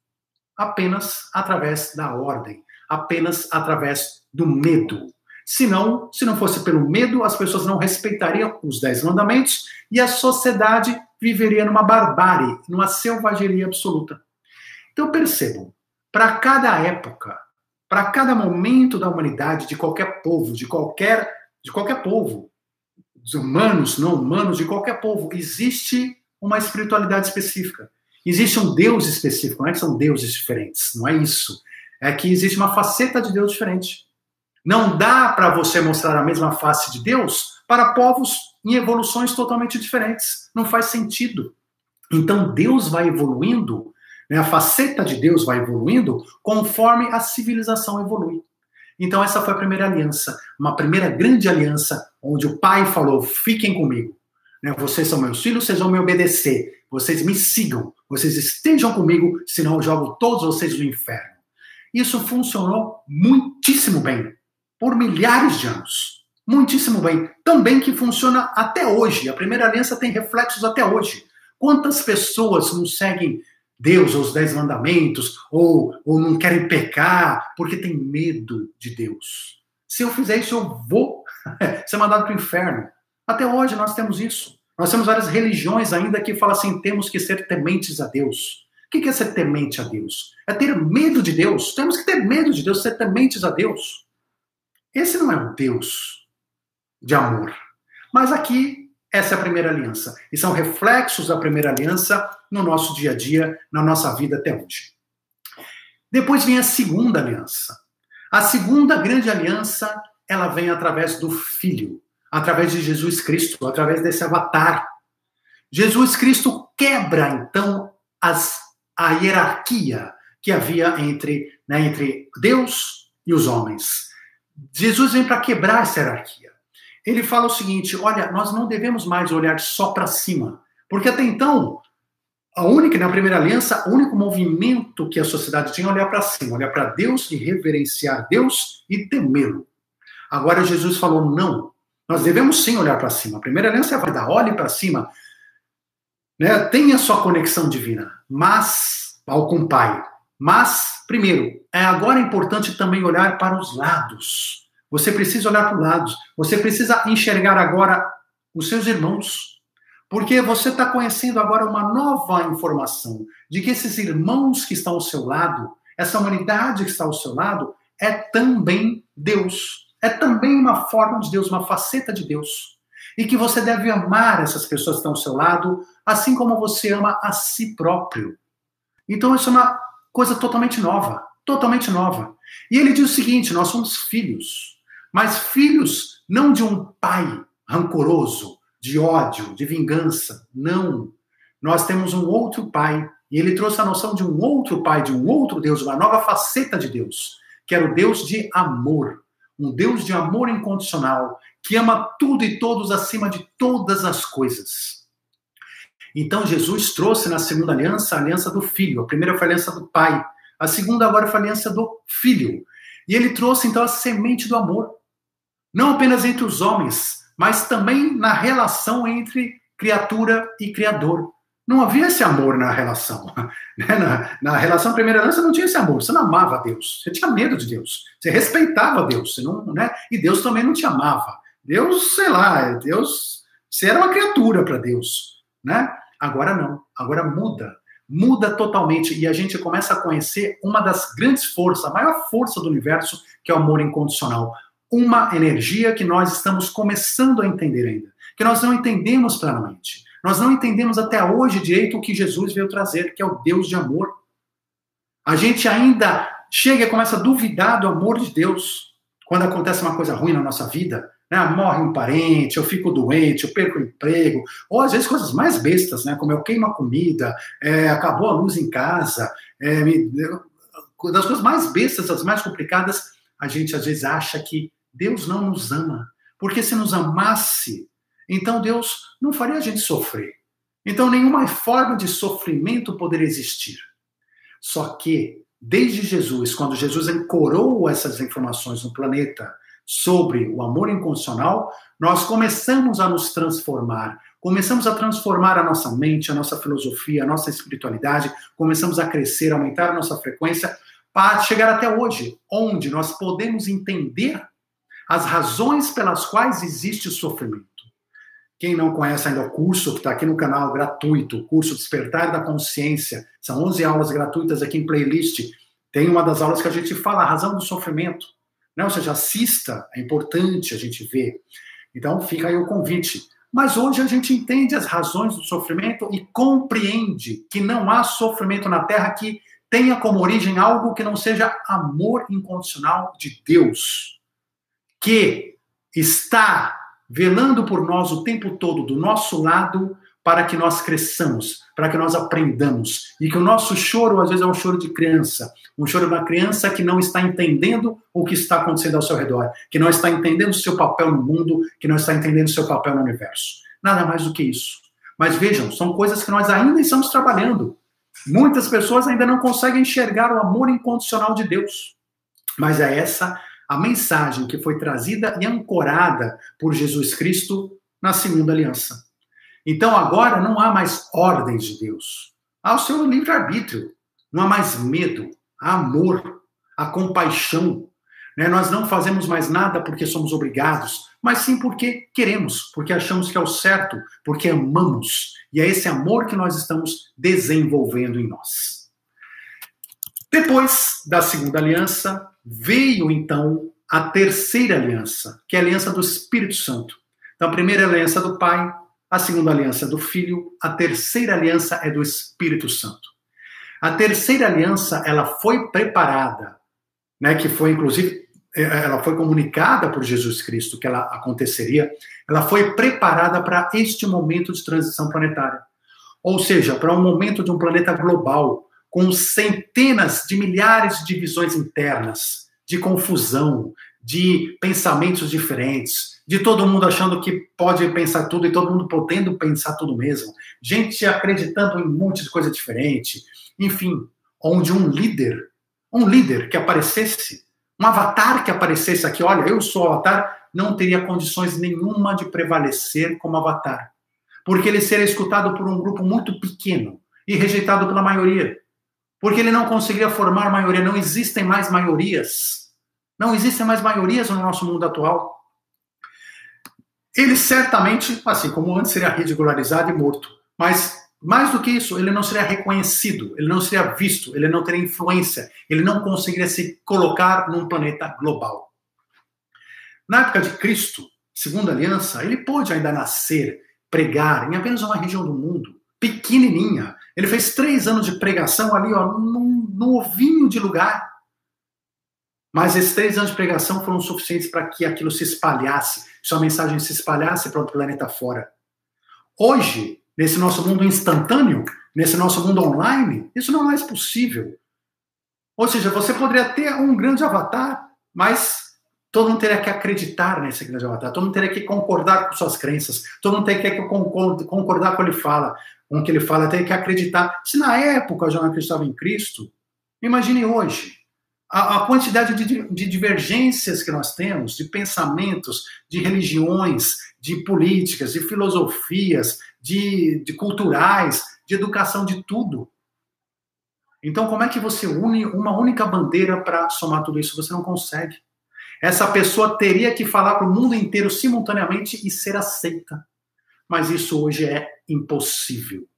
Apenas através da ordem, apenas através do medo. Senão, se não fosse pelo medo, as pessoas não respeitariam os dez mandamentos e a sociedade viveria numa barbárie, numa selvageria absoluta. Então percebam, para cada época, para cada momento da humanidade, de qualquer povo, de qualquer, de qualquer povo, dos humanos, não humanos, de qualquer povo, existe uma espiritualidade específica. Existe um Deus específico, não é que são deuses diferentes, não é isso. É que existe uma faceta de Deus diferente. Não dá para você mostrar a mesma face de Deus para povos em evoluções totalmente diferentes. Não faz sentido. Então Deus vai evoluindo né? A faceta de Deus vai evoluindo conforme a civilização evolui. Então, essa foi a primeira aliança, uma primeira grande aliança, onde o pai falou: fiquem comigo. Né? Vocês são meus filhos, vocês vão me obedecer. Vocês me sigam. Vocês estejam comigo, senão eu jogo todos vocês no inferno. Isso funcionou muitíssimo bem, por milhares de anos. Muitíssimo bem. Tão bem que funciona até hoje. A primeira aliança tem reflexos até hoje. Quantas pessoas não seguem Deus, ou os dez mandamentos, ou, ou não querem pecar, porque tem medo de Deus. Se eu fizer isso, eu vou [LAUGHS] ser mandado para o inferno. Até hoje nós temos isso. Nós temos várias religiões ainda que falam assim: temos que ser tementes a Deus. O que é ser temente a Deus? É ter medo de Deus. Temos que ter medo de Deus, ser tementes a Deus. Esse não é um Deus de amor. Mas aqui essa é a primeira aliança. E são reflexos da primeira aliança no nosso dia a dia, na nossa vida até hoje. Depois vem a segunda aliança. A segunda grande aliança, ela vem através do Filho, através de Jesus Cristo, através desse avatar. Jesus Cristo quebra, então, as, a hierarquia que havia entre, né, entre Deus e os homens. Jesus vem para quebrar essa hierarquia ele fala o seguinte: olha, nós não devemos mais olhar só para cima, porque até então, a única, na primeira aliança, o único movimento que a sociedade tinha é olhar para cima, olhar para Deus e reverenciar Deus e temê-lo. Agora Jesus falou: não, nós devemos sim olhar para cima. A primeira aliança vai dar, olhe para cima, né? tenha sua conexão divina, mas, ao com o Pai. Mas, primeiro, é agora importante também olhar para os lados. Você precisa olhar para o lado. Você precisa enxergar agora os seus irmãos. Porque você está conhecendo agora uma nova informação de que esses irmãos que estão ao seu lado, essa humanidade que está ao seu lado, é também Deus. É também uma forma de Deus, uma faceta de Deus. E que você deve amar essas pessoas que estão ao seu lado, assim como você ama a si próprio. Então, isso é uma coisa totalmente nova. Totalmente nova. E ele diz o seguinte: nós somos filhos mas filhos não de um pai rancoroso, de ódio, de vingança. Não. Nós temos um outro pai. E ele trouxe a noção de um outro pai, de um outro Deus, uma nova faceta de Deus, que era o Deus de amor. Um Deus de amor incondicional, que ama tudo e todos acima de todas as coisas. Então Jesus trouxe na segunda aliança a aliança do filho. A primeira foi a aliança do pai. A segunda agora foi a aliança do filho. E ele trouxe então a semente do amor. Não apenas entre os homens, mas também na relação entre criatura e criador. Não havia esse amor na relação. [LAUGHS] Né? Na, na relação primeira aliança não tinha esse amor. Você não amava Deus. Você tinha medo de Deus. Você respeitava Deus. Você não, né? E Deus também não te amava. Deus, sei lá, Deus. Você era uma criatura para Deus. Né? Agora não. Agora muda. Muda totalmente. E a gente começa a conhecer uma das grandes forças, a maior força do universo, que é o amor incondicional. Uma energia que nós estamos começando a entender ainda. Que nós não entendemos claramente nós não entendemos até hoje direito o que Jesus veio trazer, que é o Deus de amor. A gente ainda chega e começa a duvidar do amor de Deus quando acontece uma coisa ruim na nossa vida. Né? Morre um parente, eu fico doente, eu perco o emprego, ou às vezes coisas mais bestas, né? como eu queimo a comida, é, acabou a luz em casa, é, me, das coisas mais bestas, das mais complicadas, a gente às vezes acha que Deus não nos ama. Porque se nos amasse, então Deus não faria a gente sofrer. Então nenhuma forma de sofrimento poderia existir. Só que, desde Jesus, quando Jesus ancorou essas informações no planeta sobre o amor incondicional, nós começamos a nos transformar. Começamos a transformar a nossa mente, a nossa filosofia, a nossa espiritualidade, começamos a crescer, aumentar a nossa frequência, para chegar até hoje, onde nós podemos entender as razões pelas quais existe o sofrimento. Quem não conhece ainda o curso que está aqui no canal gratuito, o curso Despertar da Consciência, são 11 aulas gratuitas aqui em playlist. Tem uma das aulas que a gente fala a razão do sofrimento. Né? Ou seja, assista, é importante a gente ver. Então fica aí o convite. Mas hoje a gente entende as razões do sofrimento e compreende que não há sofrimento na Terra que tenha como origem algo que não seja amor incondicional de Deus, que está velando por nós o tempo todo do nosso lado para que nós cresçamos, para que nós aprendamos. E que o nosso choro, às vezes, é um choro de criança. Um choro de uma criança que não está entendendo o que está acontecendo ao seu redor, que não está entendendo o seu papel no mundo, que não está entendendo o seu papel no universo. Nada mais do que isso. Mas vejam, são coisas que nós ainda estamos trabalhando. Muitas pessoas ainda não conseguem enxergar o amor incondicional de Deus. Mas é essa a mensagem que foi trazida e ancorada por Jesus Cristo na segunda aliança. Então agora não há mais ordens de Deus. Há o seu livre-arbítrio. Não há mais medo, há amor, há compaixão. Né? Nós não fazemos mais nada porque somos obrigados, mas sim porque queremos, porque achamos que é o certo, porque amamos. E é esse amor que nós estamos desenvolvendo em nós. Depois da segunda aliança, veio então a terceira aliança, que é a aliança do Espírito Santo. Então, a primeira aliança é do Pai, a segunda aliança é do Filho, a terceira aliança é do Espírito Santo. A terceira aliança, ela foi preparada, né, que foi inclusive é, ela foi comunicada por Jesus Cristo que ela aconteceria, ela foi preparada para este momento de transição planetária. Ou seja, para um momento de um planeta global, com centenas de milhares de divisões internas, de confusão, de pensamentos diferentes, de todo mundo achando que pode pensar tudo e todo mundo podendo pensar tudo mesmo, gente acreditando em um monte de coisa diferente, enfim, onde um líder, um líder que aparecesse, um avatar que aparecesse aqui, olha, eu sou o avatar, não teria condições nenhuma de prevalecer como avatar, porque ele seria escutado por um grupo muito pequeno e rejeitado pela maioria porque ele não conseguiria formar maioria. Não existem mais maiorias. Não existem mais maiorias no nosso mundo atual. Ele certamente, assim como antes, seria ridicularizado e morto. Mas, mais do que isso, ele não seria reconhecido, ele não seria visto, ele não teria influência, ele não conseguiria se colocar num planeta global. Na época de Cristo, segundo a aliança, ele pôde ainda nascer, pregar em apenas uma região do mundo, pequenininha, ele fez três anos de pregação ali, ó, num, num ovinho de lugar. Mas esses três anos de pregação foram suficientes para que aquilo se espalhasse, sua mensagem se espalhasse para o planeta fora. Hoje, nesse nosso mundo instantâneo, nesse nosso mundo online, isso não é mais possível. Ou seja, você poderia ter um grande avatar, mas Todo mundo teria que acreditar nesse grande avatar, todo mundo teria que concordar com suas crenças, todo mundo teria que concordar com o que ele fala, com o que ele fala, teria que acreditar. Se na época já não acreditava em Cristo, imagine hoje a, a quantidade de, de divergências que nós temos, de pensamentos, de religiões, de políticas, de filosofias, de, de culturais, de educação, de tudo. Então, como é que você une uma única bandeira para somar tudo isso? Você não consegue. Essa pessoa teria que falar para o mundo inteiro simultaneamente e ser aceita. Mas isso hoje é impossível.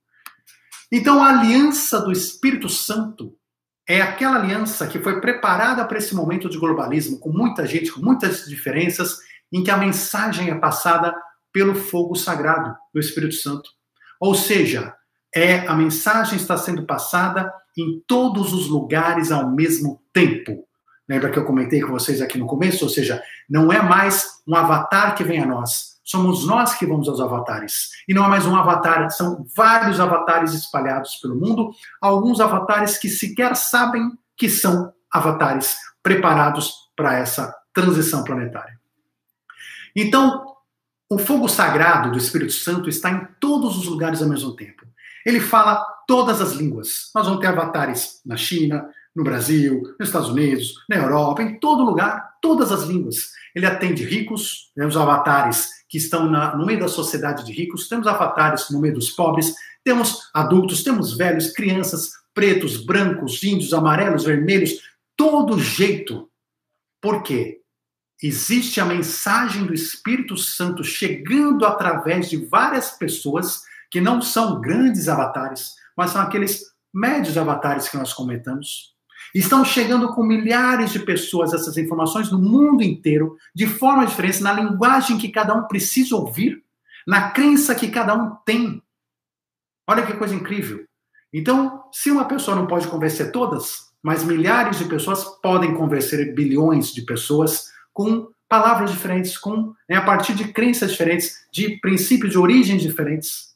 Então, a aliança do Espírito Santo é aquela aliança que foi preparada para esse momento de globalismo, com muita gente, com muitas diferenças, em que a mensagem é passada pelo fogo sagrado do Espírito Santo. Ou seja, é a mensagem está sendo passada em todos os lugares ao mesmo tempo. Lembra que eu comentei com vocês aqui no começo? Ou seja, não é mais um avatar que vem a nós. Somos nós que vamos aos avatares. E não é mais um avatar, são vários avatares espalhados pelo mundo, alguns avatares que sequer sabem que são avatares preparados para essa transição planetária. Então, o fogo sagrado do Espírito Santo está em todos os lugares ao mesmo tempo. Ele fala todas as línguas. Nós vamos ter avatares na China, no Brasil, nos Estados Unidos, na Europa, em todo lugar, todas as línguas. Ele atende ricos, temos avatares que estão na, no meio da sociedade de ricos, temos avatares no meio dos pobres, temos adultos, temos velhos, crianças, pretos, brancos, índios, amarelos, vermelhos, todo jeito. Por quê? Existe a mensagem do Espírito Santo chegando através de várias pessoas que não são grandes avatares, mas são aqueles médios avatares que nós comentamos. Estão chegando com milhares de pessoas essas informações no mundo inteiro, de forma diferente, na linguagem que cada um precisa ouvir, na crença que cada um tem. Olha que coisa incrível. Então, se uma pessoa não pode convencer todas, mas milhares de pessoas podem convencer bilhões de pessoas com palavras diferentes, com né, a partir de crenças diferentes, de princípios de origens diferentes.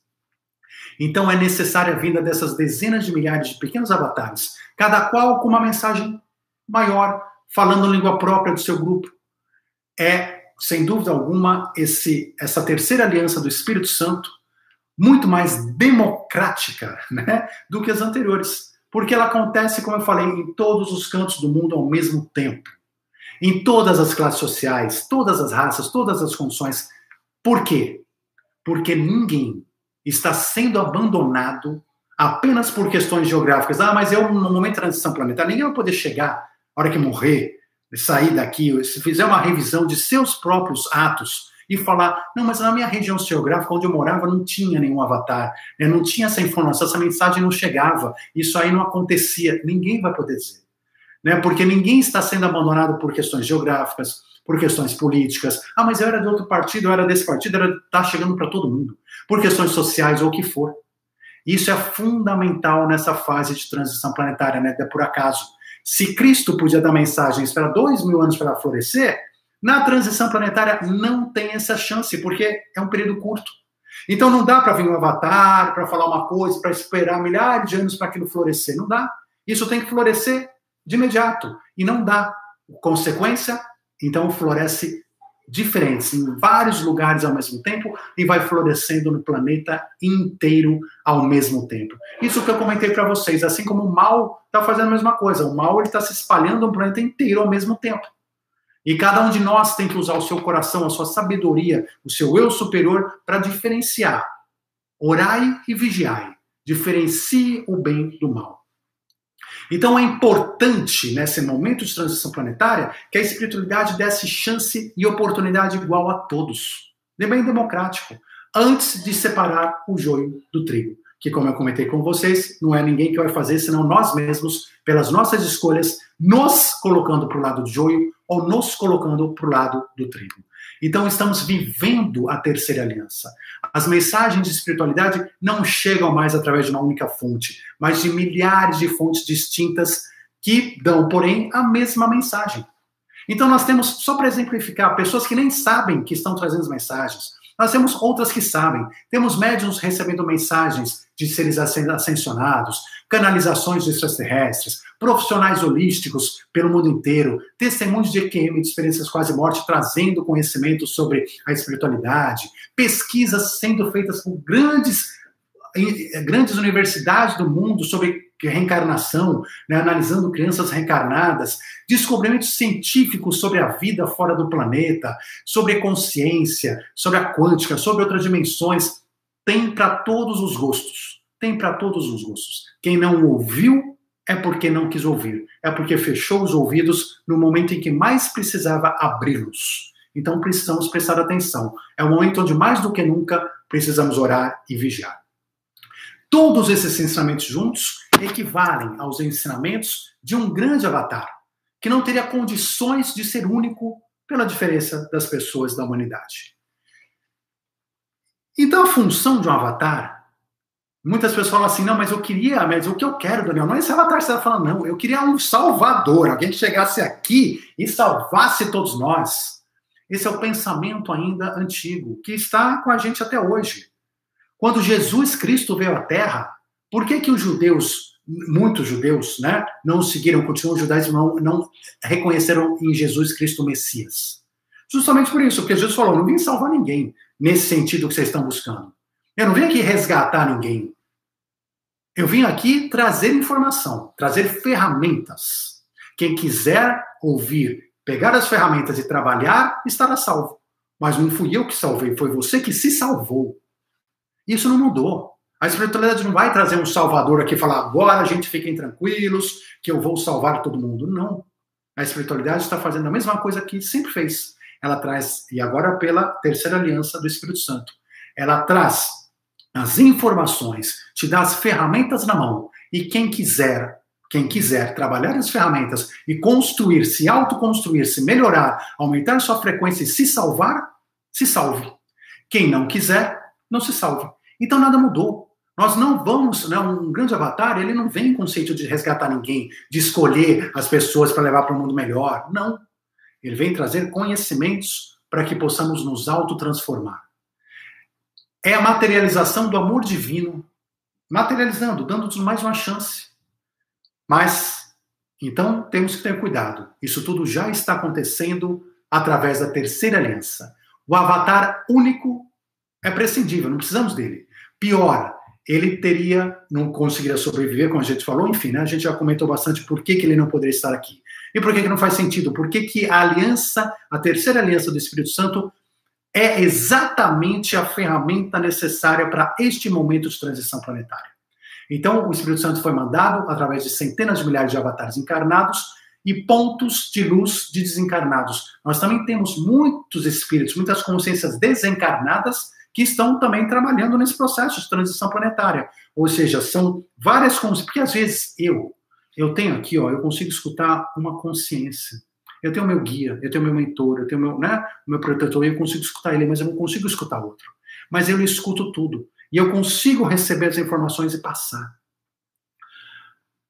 Então é necessária a vinda dessas dezenas de milhares de pequenos avatares, cada qual com uma mensagem maior, falando língua própria do seu grupo. É, sem dúvida alguma, esse, essa terceira aliança do Espírito Santo muito mais democrática né, do que as anteriores. Porque ela acontece, como eu falei, em todos os cantos do mundo ao mesmo tempo. Em todas as classes sociais, todas as raças, todas as condições. Por quê? Porque ninguém está sendo abandonado apenas por questões geográficas. Ah, mas eu, no momento de transição planetária, ninguém vai poder chegar, na hora que morrer, sair daqui, se fizer uma revisão de seus próprios atos e falar, não, mas na minha região geográfica, onde eu morava, não tinha nenhum avatar, né? não tinha essa informação, essa mensagem não chegava, isso aí não acontecia. Ninguém vai poder dizer. Né? Porque ninguém está sendo abandonado por questões geográficas, por questões políticas. Ah, mas eu era de outro partido, eu era desse partido, era tá chegando para todo mundo. Por questões sociais ou o que for. Isso é fundamental nessa fase de transição planetária, né? É por acaso. Se Cristo podia dar mensagens para dois mil anos para florescer, na transição planetária não tem essa chance, porque é um período curto. Então não dá para vir um avatar, para falar uma coisa, para esperar milhares de anos para aquilo florescer. Não dá. Isso tem que florescer de imediato. E não dá. Consequência, então floresce diferentes em vários lugares ao mesmo tempo e vai florescendo no planeta inteiro ao mesmo tempo. Isso que eu comentei para vocês, assim como o mal está fazendo a mesma coisa, o mal está se espalhando no planeta inteiro ao mesmo tempo. E cada um de nós tem que usar o seu coração, a sua sabedoria, o seu eu superior para diferenciar. Orai e vigiai. Diferencie o bem do mal. Então é importante, nesse momento de transição planetária, que a espiritualidade desse chance e oportunidade igual a todos. É bem democrático. Antes de separar o joio do trigo. Que, como eu comentei com vocês, não é ninguém que vai fazer, senão nós mesmos, pelas nossas escolhas, nos colocando para o lado do joio ou nos colocando para o lado do trigo. Então, estamos vivendo a terceira aliança. As mensagens de espiritualidade não chegam mais através de uma única fonte, mas de milhares de fontes distintas que dão, porém, a mesma mensagem. Então, nós temos, só para exemplificar, pessoas que nem sabem que estão trazendo as mensagens. Nós temos outras que sabem. Temos médiums recebendo mensagens de seres ascensionados. Canalizações extraterrestres, profissionais holísticos pelo mundo inteiro, testemunhos de EQM, de experiências quase morte, trazendo conhecimento sobre a espiritualidade, pesquisas sendo feitas por grandes grandes universidades do mundo sobre reencarnação, né, analisando crianças reencarnadas, descobrimentos científicos sobre a vida fora do planeta, sobre a consciência, sobre a quântica, sobre outras dimensões, tem para todos os gostos. Tem para todos os gostos. Quem não ouviu é porque não quis ouvir, é porque fechou os ouvidos no momento em que mais precisava abri-los. Então precisamos prestar atenção. É o momento onde mais do que nunca precisamos orar e vigiar. Todos esses ensinamentos juntos equivalem aos ensinamentos de um grande avatar, que não teria condições de ser único pela diferença das pessoas da humanidade. Então, a função de um avatar, muitas pessoas falam assim: não, mas eu queria, mas o que eu quero, Daniel, não é esse avatar que está falando, não. Eu queria um salvador, alguém que chegasse aqui e salvasse todos nós. Esse é o pensamento ainda antigo, que está com a gente até hoje. Quando Jesus Cristo veio à Terra, por que, que os judeus, muitos judeus, né, não seguiram, continuam judaicos, não, não reconheceram em Jesus Cristo o Messias? Justamente por isso, porque Jesus falou: não vim salvar ninguém nesse sentido que vocês estão buscando. Eu não vim aqui resgatar ninguém. Eu vim aqui trazer informação, trazer ferramentas. Quem quiser ouvir, pegar as ferramentas e trabalhar, estará salvo. Mas não fui eu que salvei, foi você que se salvou. Isso não mudou. A espiritualidade não vai trazer um salvador aqui e falar agora a gente fiquem tranquilos, que eu vou salvar todo mundo. Não. A espiritualidade está fazendo a mesma coisa que sempre fez. Ela traz, e agora pela terceira aliança do Espírito Santo, ela traz as informações, te dá as ferramentas na mão. E quem quiser, quem quiser trabalhar as ferramentas e construir, se autoconstruir, se melhorar, aumentar sua frequência e se salvar, se salve. Quem não quiser, não se salve. Então nada mudou. Nós não vamos, né, um grande avatar, ele não vem com o conceito de resgatar ninguém, de escolher as pessoas para levar para um mundo melhor. Não. Ele vem trazer conhecimentos para que possamos nos autotransformar. É a materialização do amor divino, materializando, dando-nos mais uma chance. Mas, então, temos que ter cuidado. Isso tudo já está acontecendo através da terceira aliança. O avatar único é prescindível, não precisamos dele. Pior, ele teria, não conseguiria sobreviver, como a gente falou, enfim, né, a gente já comentou bastante por que, que ele não poderia estar aqui. E por que, que não faz sentido? Por que, que a aliança, a terceira aliança do Espírito Santo, é exatamente a ferramenta necessária para este momento de transição planetária. Então, o Espírito Santo foi mandado através de centenas de milhares de avatares encarnados e pontos de luz de desencarnados. Nós também temos muitos espíritos, muitas consciências desencarnadas que estão também trabalhando nesse processo de transição planetária. Ou seja, são várias consciências, porque às vezes eu, eu tenho aqui, ó, eu consigo escutar uma consciência. Eu tenho meu guia, eu tenho meu mentor, eu tenho meu, né, meu protetor, eu consigo escutar ele, mas eu não consigo escutar outro. Mas eu escuto tudo. E eu consigo receber as informações e passar.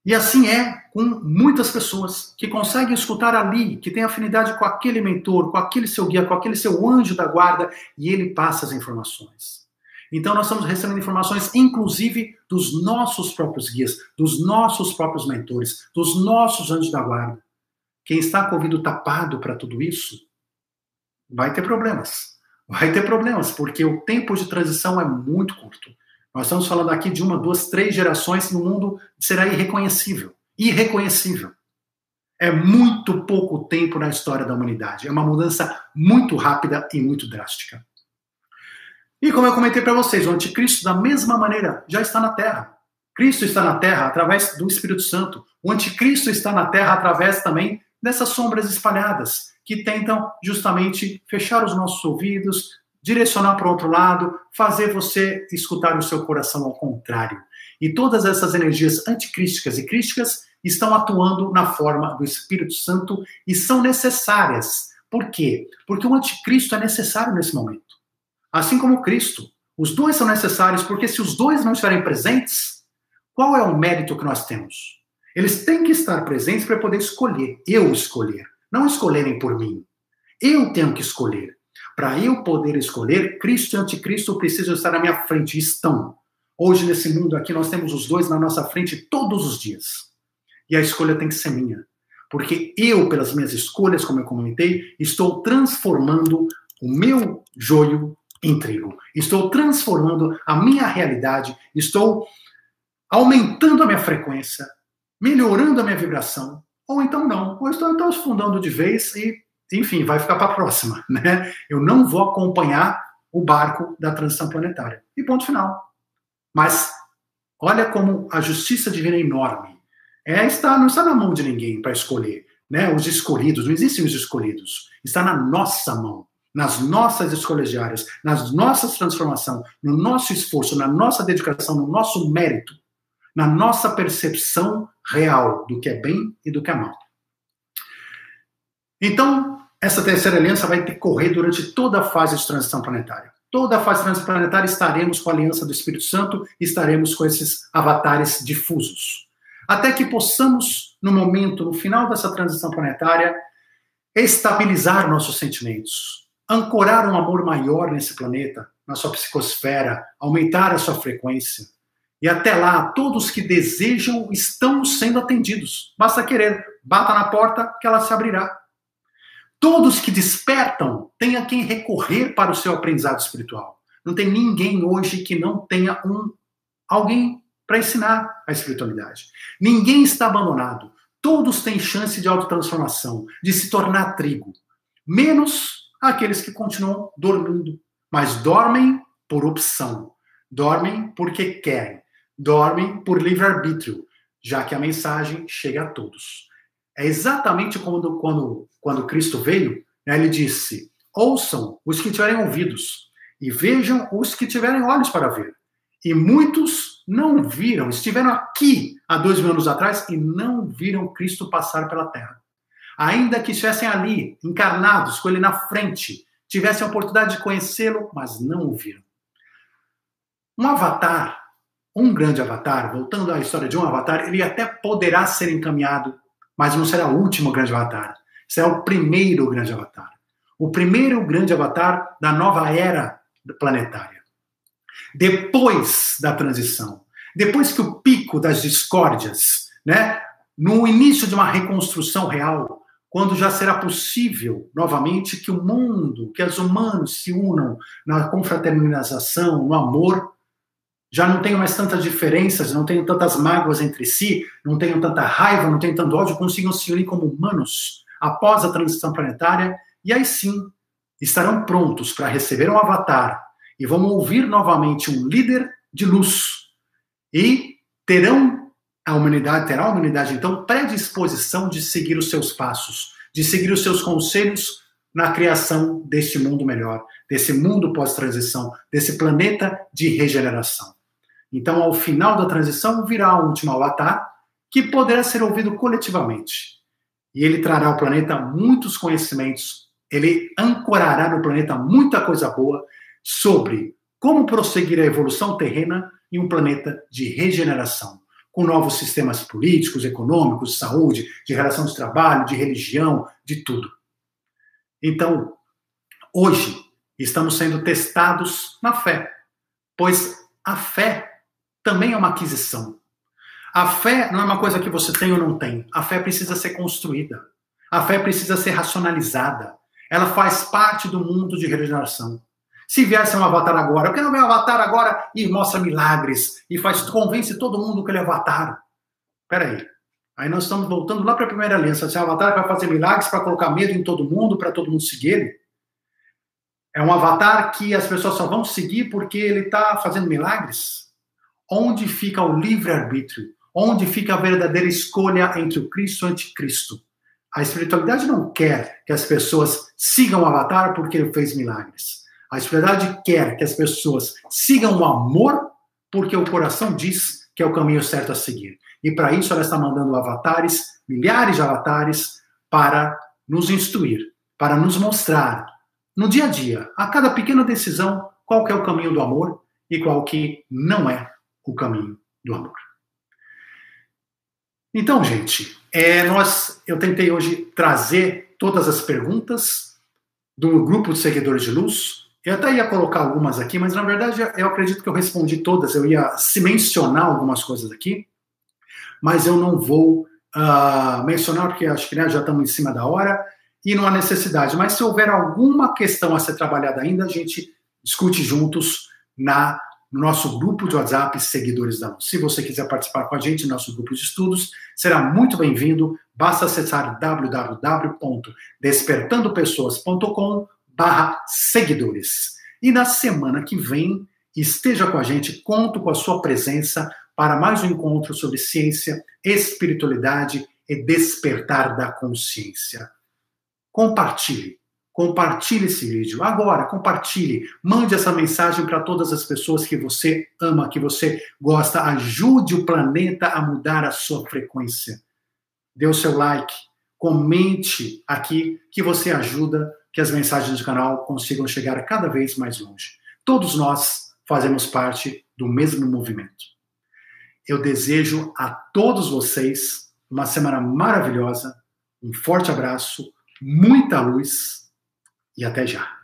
E assim é com muitas pessoas que conseguem escutar ali, que tem afinidade com aquele mentor, com aquele seu guia, com aquele seu anjo da guarda, e ele passa as informações. Então nós estamos recebendo informações, inclusive, dos nossos próprios guias, dos nossos próprios mentores, dos nossos anjos da guarda. Quem está com o ouvido tapado para tudo isso, vai ter problemas. Vai ter problemas, porque o tempo de transição é muito curto. Nós estamos falando aqui de uma, duas, três gerações no mundo será irreconhecível. Irreconhecível. É muito pouco tempo na história da humanidade. É uma mudança muito rápida e muito drástica. E como eu comentei para vocês, o anticristo, da mesma maneira, já está na Terra. Cristo está na Terra através do Espírito Santo. O anticristo está na Terra através também dessas sombras espalhadas que tentam justamente fechar os nossos ouvidos, direcionar para o outro lado, fazer você escutar o seu coração ao contrário. E todas essas energias anticrísticas e crísticas estão atuando na forma do Espírito Santo e são necessárias. Por quê? Porque o anticristo é necessário nesse momento. Assim como Cristo. Os dois são necessários, porque se os dois não estiverem presentes, qual é o mérito que nós temos? Eles têm que estar presentes para poder escolher, eu escolher, não escolherem por mim. Eu tenho que escolher. Para eu poder escolher, Cristo e anticristo precisam estar na minha frente, estão. Hoje, nesse mundo aqui, nós temos os dois na nossa frente todos os dias. E a escolha tem que ser minha. Porque eu, pelas minhas escolhas, como eu comentei, estou transformando o meu joio em trigo. Estou transformando a minha realidade, estou aumentando a minha frequência, melhorando a minha vibração, ou então não, ou estou então afundando de vez e, enfim, vai ficar para a próxima, [LAUGHS] né? Eu não vou acompanhar o barco da transição planetária. E ponto final. Mas olha como a justiça divina é enorme. É, está, não está na mão de ninguém para escolher. Né? Os escolhidos, não existem os escolhidos. Está na nossa mão, nas nossas escolhas diárias, nas nossas transformações, no nosso esforço, na nossa dedicação, no nosso mérito, na nossa percepção real do que é bem e do que é mal. Então, essa terceira aliança vai decorrer durante toda a fase de transição planetária. Toda a fase transplanetária estaremos com a aliança do Espírito Santo, estaremos com esses avatares difusos. Até que possamos, no momento, no final dessa transição planetária, estabilizar nossos sentimentos, ancorar um amor maior nesse planeta, na sua psicosfera, aumentar a sua frequência. E até lá, todos que desejam estão sendo atendidos. Basta querer, bata na porta que ela se abrirá. Todos que despertam têm a quem recorrer para o seu aprendizado espiritual. Não tem ninguém hoje que não tenha um alguém para ensinar a espiritualidade. Ninguém está abandonado. Todos têm chance de autotransformação, de se tornar trigo. Menos aqueles que continuam dormindo, mas dormem por opção. Dormem porque querem. Dormem por livre-arbítrio, já que a mensagem chega a todos. É exatamente quando, quando, quando Cristo veio, né, ele disse: ouçam os que tiverem ouvidos e vejam os que tiverem olhos para ver. E muitos não viram, estiveram aqui há dois mil anos atrás e não viram Cristo passar pela terra. Ainda que estivessem ali, encarnados, com ele na frente, tivessem a oportunidade de conhecê-lo, mas não o viram. Um avatar, um grande avatar, voltando à história de um avatar, ele até poderá ser encaminhado mas não será o último grande avatar. Será o primeiro grande avatar. O primeiro grande avatar da nova era planetária. Depois da transição, depois que o pico das discórdias, né, no início de uma reconstrução real, quando já será possível novamente que o mundo, que os humanos se unam na confraternização, no amor, já não tenho mais tantas diferenças, não tenho tantas mágoas entre si, não tenho tanta raiva, não tenho tanto ódio, consigam se unir como humanos após a transição planetária, e aí sim estarão prontos para receber um avatar e vão ouvir novamente um líder de luz e terão a humanidade, terá a humanidade então predisposição de seguir os seus passos, de seguir os seus conselhos na criação deste mundo melhor, desse mundo pós-transição, desse planeta de regeneração. Então, ao final da transição, virá o último avatar, que poderá ser ouvido coletivamente. E ele trará ao planeta muitos conhecimentos, ele ancorará no planeta muita coisa boa sobre como prosseguir a evolução terrena em um planeta de regeneração, com novos sistemas políticos, econômicos, de saúde, de relação de trabalho, de religião, de tudo. Então, hoje, estamos sendo testados na fé, pois a fé também é uma aquisição. A fé não é uma coisa que você tem ou não tem. A fé precisa ser construída. A fé precisa ser racionalizada. Ela faz parte do mundo de regeneração. Se viesse um avatar agora, eu quero ver um avatar agora e mostra milagres e faz convence todo mundo que ele é avatar. Peraí. Aí nós estamos voltando lá para a primeira aliança. Se é um avatar vai fazer milagres para colocar medo em todo mundo, para todo mundo seguir ele. É um avatar que as pessoas só vão seguir porque ele está fazendo milagres? Onde fica o livre-arbítrio? Onde fica a verdadeira escolha entre o Cristo e o anticristo? A espiritualidade não quer que as pessoas sigam o avatar porque ele fez milagres. A espiritualidade quer que as pessoas sigam o amor porque o coração diz que é o caminho certo a seguir. E para isso ela está mandando avatares, milhares de avatares, para nos instruir, para nos mostrar no dia a dia, a cada pequena decisão, qual é o caminho do amor e qual que não é o caminho do amor. Então, gente, é, nós, eu tentei hoje trazer todas as perguntas do grupo de seguidores de luz, Eu até ia colocar algumas aqui, mas na verdade eu acredito que eu respondi todas. Eu ia se mencionar algumas coisas aqui, mas eu não vou uh, mencionar porque acho que né, já estamos em cima da hora e não há necessidade. Mas se houver alguma questão a ser trabalhada ainda, a gente discute juntos na no nosso grupo de WhatsApp Seguidores da Luz. Se você quiser participar com a gente no nosso grupo de estudos, será muito bem-vindo. Basta acessar www.despertandopessoas.com barra seguidores. E na semana que vem, esteja com a gente, conto com a sua presença para mais um encontro sobre ciência, espiritualidade e despertar da consciência. Compartilhe Compartilhe esse vídeo agora, compartilhe, mande essa mensagem para todas as pessoas que você ama, que você gosta, ajude o planeta a mudar a sua frequência. Dê o seu like, comente aqui que você ajuda que as mensagens do canal consigam chegar cada vez mais longe. Todos nós fazemos parte do mesmo movimento. Eu desejo a todos vocês uma semana maravilhosa, um forte abraço, muita luz e até já.